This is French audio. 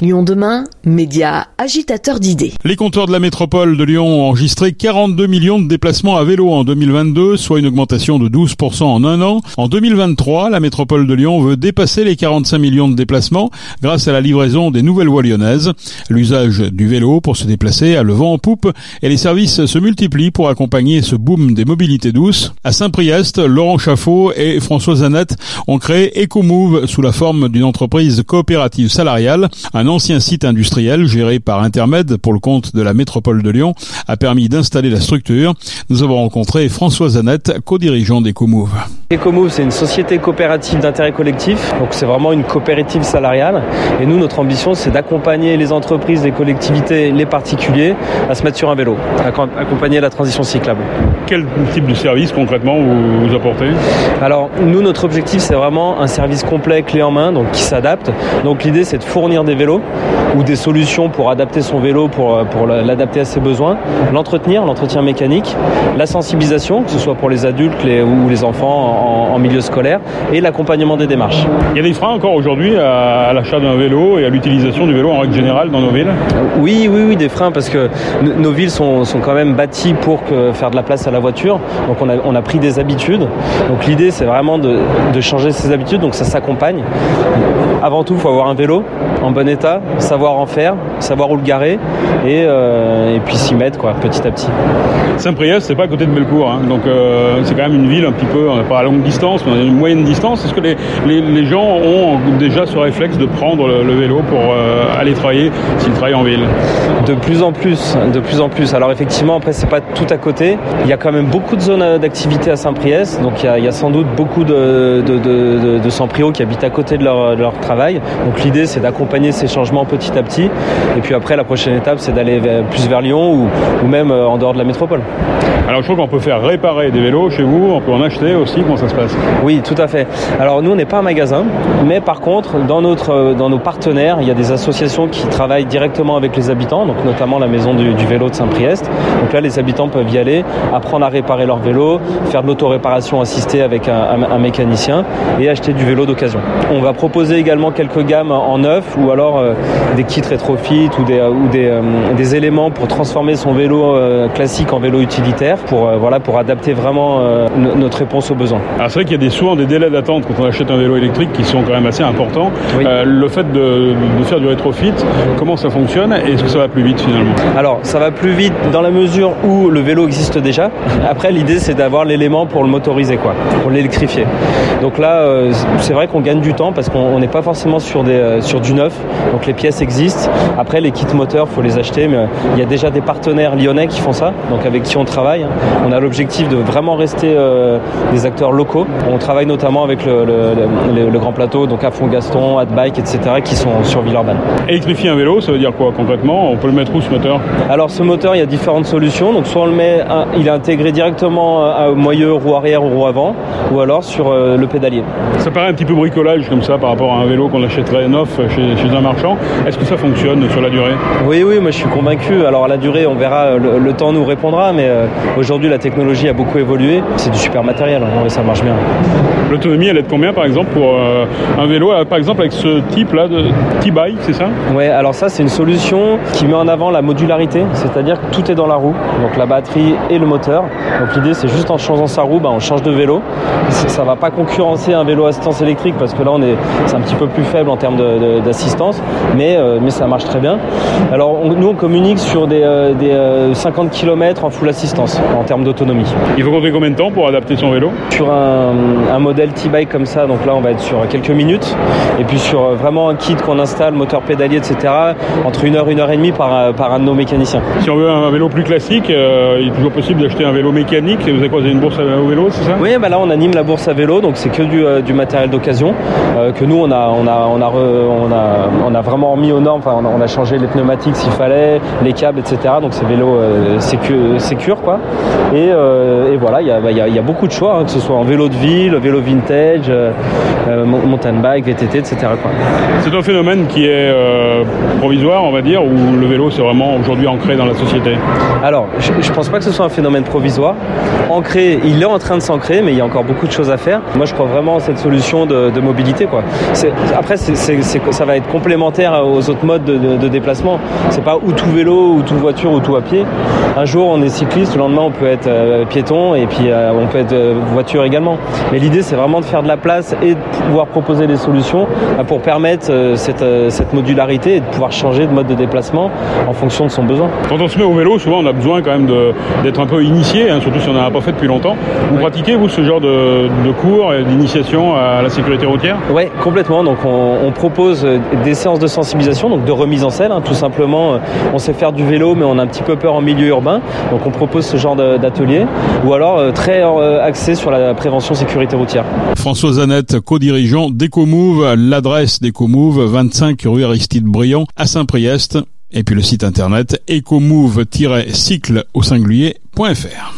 Lyon demain, média agitateur d'idées. Les compteurs de la métropole de Lyon ont enregistré 42 millions de déplacements à vélo en 2022, soit une augmentation de 12% en un an. En 2023, la métropole de Lyon veut dépasser les 45 millions de déplacements grâce à la livraison des nouvelles voies lyonnaises. L'usage du vélo pour se déplacer a le vent en poupe et les services se multiplient pour accompagner ce boom des mobilités douces. À Saint-Priest, Laurent Chaffot et François Zanette ont créé EcoMove sous la forme d'une entreprise coopérative salariale. Ancien site industriel géré par Intermed pour le compte de la métropole de Lyon a permis d'installer la structure. Nous avons rencontré François Zanette, co-dirigeant d'EcoMove. EcoMove, c'est une société coopérative d'intérêt collectif, donc c'est vraiment une coopérative salariale. Et nous, notre ambition, c'est d'accompagner les entreprises, les collectivités, les particuliers à se mettre sur un vélo, accompagner la transition cyclable. Quel type de service concrètement vous, vous apportez? Alors, nous, notre objectif, c'est vraiment un service complet, clé en main, donc qui s'adapte. Donc l'idée, c'est de fournir des vélos ou des solutions pour adapter son vélo, pour, pour l'adapter à ses besoins, l'entretenir, l'entretien mécanique, la sensibilisation, que ce soit pour les adultes ou les enfants en, milieu scolaire, et l'accompagnement des démarches. Il y a des freins encore aujourd'hui à, l'achat d'un vélo et à l'utilisation du vélo en règle générale dans nos villes? Oui, oui, oui, des freins parce que nos villes sont, sont, quand même bâties pour que, faire de la place à la voiture, donc on a, on a pris des habitudes. Donc l'idée, c'est vraiment de, de changer ces habitudes, donc ça s'accompagne. Avant tout, il faut avoir un vélo en bon état savoir en faire, savoir où le garer et, euh, et puis s'y mettre quoi, petit à petit. Saint-Priest, c'est pas à côté de Bellecour, hein. donc euh, c'est quand même une ville un petit peu, pas à longue distance, mais à une moyenne distance. Est-ce que les, les, les, gens ont déjà ce réflexe de prendre le, vélo pour euh, aller travailler s'ils travaillent en ville? De plus en plus, de plus en plus. Alors effectivement, après c'est pas tout à côté. Il y a quand même beaucoup de zones d'activité à Saint-Priest, donc il y, a, il y, a, sans doute beaucoup de, de, de, qui habitent à côté de leur, de leur travail. Donc l'idée c'est d'accompagner ces changements petit à petit. Et puis après, la prochaine étape, c'est d'aller plus vers Lyon ou, ou même euh, en dehors de la métropole. Alors je crois qu'on peut faire réparer des vélos chez vous, on peut en acheter aussi, comment ça se passe? Oui, tout à fait. Alors nous, on n'est pas un magasin, mais par contre, dans, notre, euh, dans nos partenaires, il y a des associations qui travaillent directement avec les habitants, donc notamment la maison du, vélo de Saint-Priest. Donc là, les habitants peuvent y aller, apprendre à réparer leur vélo, faire de l'autoréparation assistée avec un, un, mécanicien et acheter du vélo d'occasion. On va proposer également quelques gammes en neuf ou alors des kits rétrofit ou des, ou des, euh, des, éléments pour transformer son vélo classique en vélo utilitaire pour, voilà, pour adapter vraiment notre réponse aux besoins. Alors c'est vrai qu'il y a des, souvent des délais d'attente quand on achète un vélo électrique qui sont quand même assez importants. le fait de, de, faire du rétrofit, comment ça fonctionne et est-ce que ça va plus vite finalement? Alors ça va plus vite dans la mesure où le vélo existe déjà. Après l'idée c'est d'avoir l'élément pour le motoriser quoi, pour l'électrifier. Donc là c'est vrai qu'on gagne du temps parce qu'on n'est pas forcément sur, des, sur du neuf, donc les pièces existent. Après, les kits moteurs, faut les acheter, mais il y a déjà des partenaires lyonnais qui font ça, donc avec qui on travaille. On a l'objectif de vraiment rester euh, des acteurs locaux. On travaille notamment avec le, le, le, grand plateau, donc à Fond Gaston, Adbike, etc., qui sont sur Villeurbanne. Électrifier un vélo, ça veut dire quoi concrètement? On peut le mettre où ce moteur? Alors ce moteur, il y a différentes solutions. Donc soit on le met, il est intégré directement à moyeu, roue arrière ou roue avant, ou alors sur euh, le pédalier. Ça paraît un petit peu bricolage comme ça par rapport à un vélo qu'on achèterait neuf chez, chez un marchand. Est-ce que ça fonctionne sur la durée? Oui, oui, moi je suis convaincu. Alors la durée, on verra, le, temps nous répondra, mais euh, aujourd'hui la technologie a beaucoup évolué. C'est du super matériel, hein. ça marche bien. L'autonomie, elle est de combien par exemple pour euh, un vélo, euh, par exemple avec ce type-là de T-Bike, c'est ça? Oui, alors ça c'est une solution qui met en avant la modularité, c'est-à-dire que tout est dans la roue, donc la batterie et le moteur. Donc l'idée c'est juste en changeant sa roue, bah, on change de vélo. Ça ne va pas concurrencer un vélo assistance électrique parce que là on est, c'est un petit peu plus faible en termes d'assistance, mais, mais ça marche très bien. Alors nous on communique sur des, euh, des 50 euh, km en full assistance en termes d'autonomie. Il faut compter combien de temps pour adapter son vélo? Sur un, un modèle T-Bike comme ça, donc là on va être sur quelques minutes. Et puis sur euh, vraiment un kit qu'on installe, moteur pédalier, etc., entre une heure, une heure et demie par, par un de nos mécaniciens. Si on veut un vélo plus classique, il est toujours possible d'acheter un vélo mécanique. Vous avez quoi Vous avez une bourse à vélo, c'est ça? Oui, bah là on anime la bourse à vélo, donc c'est que du, du matériel d'occasion que nous on a, on a, on a, on a, on a vraiment mis aux normes. Enfin, on a, on a changé les pneumatiques s'il fallait, les câbles, etc. Donc c'est vélo euh, sécure, quoi. Et, euh, et voilà, il y a, y, a, y a, beaucoup de choix, hein, que ce soit en vélo de ville, vélo vintage, euh, mountain bike, VTT, etc. C'est un phénomène qui est provisoire, on va dire, ou le vélo c'est vraiment aujourd'hui ancré dans la société? Alors, je, je pense pas que ce soit un phénomène provisoire. Ancré, il est en train de s'ancrer, mais il y a encore beaucoup de choses à faire. Moi, je crois vraiment à cette solution de, de mobilité, quoi. Après, ça va être complémentaire complémentaire aux autres modes de, de déplacement. C'est pas ou tout vélo, ou tout voiture, ou tout à pied. Un jour on est cycliste, le lendemain on peut être piéton et puis on peut être voiture également. Mais l'idée c'est vraiment de faire de la place et de pouvoir proposer des solutions pour permettre cette, cette modularité et de pouvoir changer de mode de déplacement en fonction de son besoin. Quand on se met au vélo, souvent on a besoin quand même d'être un peu initié, hein, surtout si on n'en a pas fait depuis longtemps. Vous pratiquez vous ce genre de, de cours d'initiation à la sécurité routière? Oui, complètement. Donc on, propose des séances de sensibilisation, donc de remise en selle. Hein, tout simplement, on sait faire du vélo, mais on a un petit peu peur en milieu urbain. Donc on propose ce genre d'atelier. Ou alors euh, très euh, axé sur la prévention sécurité routière. François Zanette, co-dirigeant d'EcoMove, l'adresse d'EcoMove, 25 rue Aristide Briand à Saint-Priest. Et puis le site internet ecomove-cycle au singulier.fr.